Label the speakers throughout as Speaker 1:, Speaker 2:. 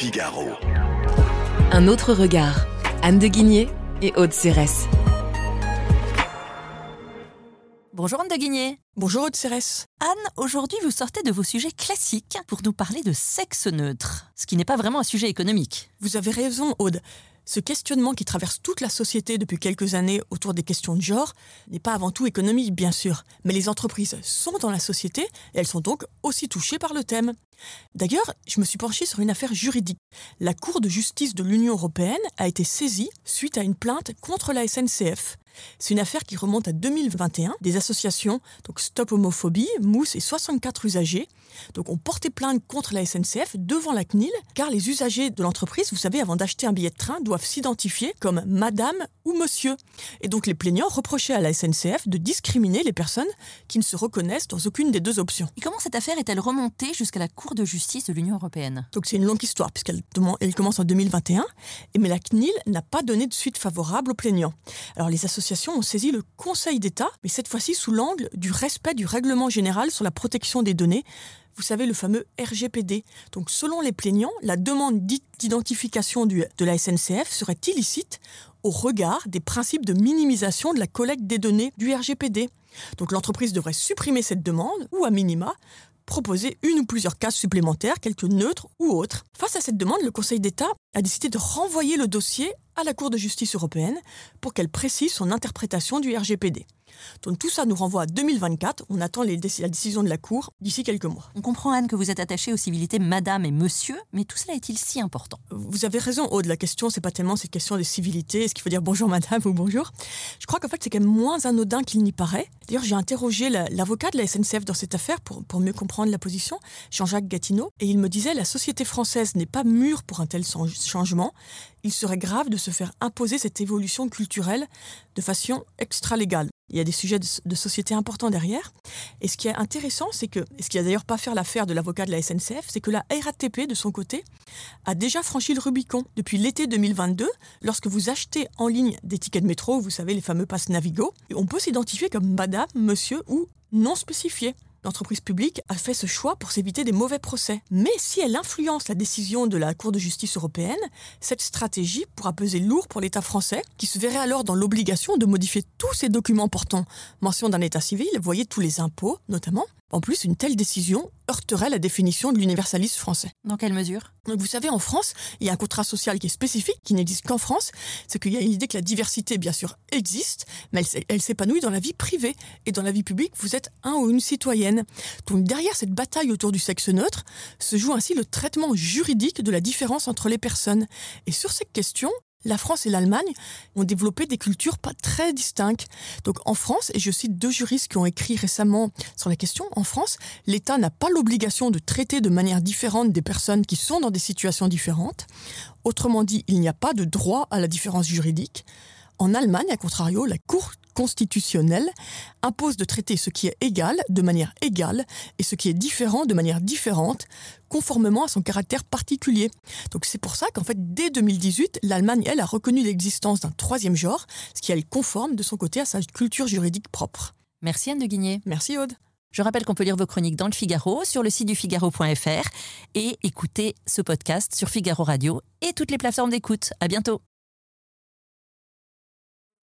Speaker 1: Figaro.
Speaker 2: Un autre regard. Anne de Guigné et Aude Cérès.
Speaker 3: Bonjour Anne de Guigné.
Speaker 4: Bonjour Aude Cérès.
Speaker 3: Anne, aujourd'hui vous sortez de vos sujets classiques pour nous parler de sexe neutre, ce qui n'est pas vraiment un sujet économique.
Speaker 4: Vous avez raison Aude. Ce questionnement qui traverse toute la société depuis quelques années autour des questions de genre n'est pas avant tout économique, bien sûr, mais les entreprises sont dans la société et elles sont donc aussi touchées par le thème. D'ailleurs, je me suis penchée sur une affaire juridique. La Cour de justice de l'Union européenne a été saisie suite à une plainte contre la SNCF. C'est une affaire qui remonte à 2021. Des associations, donc Stop Homophobie, Mousse et 64 usagers, donc ont porté plainte contre la SNCF devant la CNIL, car les usagers de l'entreprise, vous savez, avant d'acheter un billet de train, doivent s'identifier comme Madame ou Monsieur. Et donc les plaignants reprochaient à la SNCF de discriminer les personnes qui ne se reconnaissent dans aucune des deux options.
Speaker 3: Et comment cette affaire est-elle remontée jusqu'à la Cour de justice de l'Union européenne?
Speaker 4: Donc c'est une longue histoire, puisqu'elle elle commence en 2021, et mais la CNIL n'a pas donné de suite favorable aux plaignants. Alors les associations ont saisi le Conseil d'État, mais cette fois-ci sous l'angle du respect du règlement général sur la protection des données, vous savez, le fameux RGPD. Donc, selon les plaignants, la demande d'identification de la SNCF serait illicite au regard des principes de minimisation de la collecte des données du RGPD. Donc, l'entreprise devrait supprimer cette demande ou, à minima, proposer une ou plusieurs cases supplémentaires, quelques neutres ou autres. Face à cette demande, le Conseil d'État a décidé de renvoyer le dossier à la Cour de justice européenne pour qu'elle précise son interprétation du RGPD. Donc tout ça nous renvoie à 2024. On attend la décision de la Cour d'ici quelques mois.
Speaker 3: On comprend, Anne, que vous êtes attachée aux civilités madame et monsieur, mais tout cela est-il si important?
Speaker 4: Vous avez raison, Aude. La question, c'est pas tellement cette question des civilités. Est-ce qu'il faut dire bonjour madame ou bonjour? Je crois qu'en fait, c'est quand même moins anodin qu'il n'y paraît. D'ailleurs, j'ai interrogé l'avocat de la SNCF dans cette affaire pour, pour mieux comprendre la position, Jean-Jacques Gatineau, et il me disait la société française n'est pas mûre pour un tel changement. Il serait grave de se faire imposer cette évolution culturelle de façon extra-légale. Il y a des sujets de, société importants derrière. Et ce qui est intéressant, c'est que, et ce qui a d'ailleurs pas fait l'affaire de l'avocat de la SNCF, c'est que la RATP, de son côté, a déjà franchi le Rubicon. Depuis l'été 2022, lorsque vous achetez en ligne des tickets de métro, vous savez, les fameux passes Navigo, on peut s'identifier comme madame, monsieur ou non spécifié l'entreprise publique a fait ce choix pour s'éviter des mauvais procès. Mais si elle influence la décision de la Cour de justice européenne, cette stratégie pourra peser lourd pour l'État français, qui se verrait alors dans l'obligation de modifier tous ses documents portant mention d'un État civil, voyez tous les impôts notamment, en plus, une telle décision heurterait la définition de l'universalisme français.
Speaker 3: Dans quelle mesure?
Speaker 4: Vous savez, en France, il y a un contrat social qui est spécifique, qui n'existe qu'en France. C'est qu'il y a une idée que la diversité, bien sûr, existe, mais elle, s'épanouit dans la vie privée. Et dans la vie publique, vous êtes un ou une citoyenne. Donc derrière cette bataille autour du sexe neutre, se joue ainsi le traitement juridique de la différence entre les personnes. Et sur cette question, la France et l'Allemagne ont développé des cultures pas très distinctes. Donc en France, et je cite deux juristes qui ont écrit récemment sur la question, en France, l'État n'a pas l'obligation de traiter de manière différente des personnes qui sont dans des situations différentes. Autrement dit, il n'y a pas de droit à la différence juridique. En Allemagne, à contrario, la Cour constitutionnelle impose de traiter ce qui est égal de manière égale et ce qui est différent de manière différente, conformément à son caractère particulier. Donc c'est pour ça qu'en fait, dès 2018, l'Allemagne, elle, a reconnu l'existence d'un troisième genre, ce qui est conforme de son côté à sa culture juridique propre.
Speaker 3: Merci Anne de Guigné.
Speaker 4: Merci Aude.
Speaker 3: Je rappelle qu'on peut lire vos chroniques dans le Figaro, sur le site du Figaro.fr et écouter ce podcast sur Figaro Radio et toutes les plateformes d'écoute. À bientôt.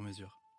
Speaker 5: sur mesure.